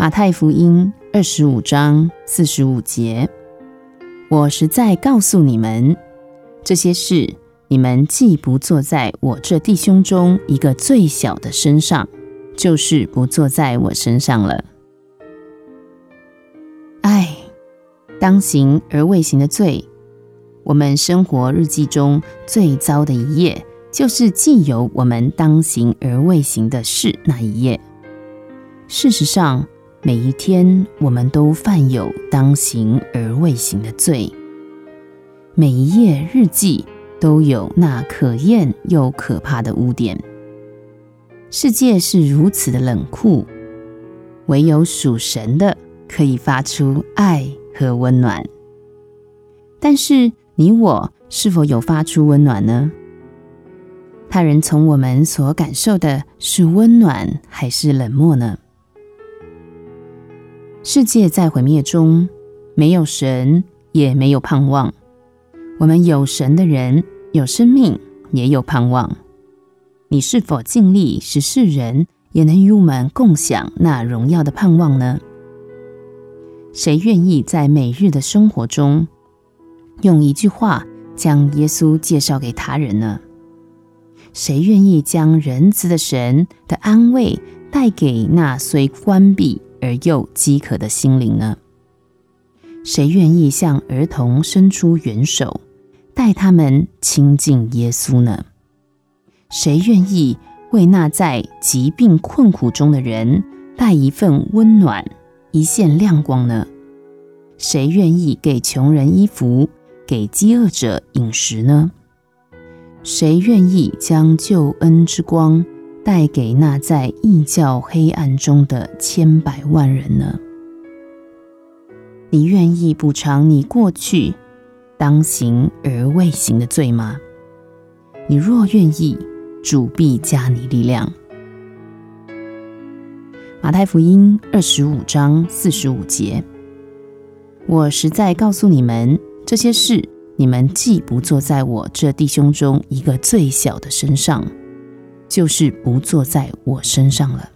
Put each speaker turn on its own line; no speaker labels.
马太福音二十五章四十五节：“我实在告诉你们，这些事你们既不坐在我这弟兄中一个最小的身上，就是不坐在我身上了。”唉，当行而未行的罪，我们生活日记中最糟的一页，就是既有我们当行而未行的事那一页。事实上，每一天，我们都犯有当行而未行的罪。每一页日记都有那可厌又可怕的污点。世界是如此的冷酷，唯有属神的可以发出爱和温暖。但是，你我是否有发出温暖呢？他人从我们所感受的是温暖还是冷漠呢？世界在毁灭中，没有神，也没有盼望。我们有神的人，有生命，也有盼望。你是否尽力使世人也能与我们共享那荣耀的盼望呢？谁愿意在每日的生活中，用一句话将耶稣介绍给他人呢？谁愿意将仁慈的神的安慰带给那虽关闭？而又饥渴的心灵呢？谁愿意向儿童伸出援手，带他们亲近耶稣呢？谁愿意为那在疾病困苦中的人带一份温暖、一线亮光呢？谁愿意给穷人衣服，给饥饿者饮食呢？谁愿意将救恩之光？带给那在异教黑暗中的千百万人呢？你愿意补偿你过去当行而未行的罪吗？你若愿意，主必加你力量。马太福音二十五章四十五节：我实在告诉你们，这些事你们既不做在我这弟兄中一个最小的身上。就是不坐在我身上了。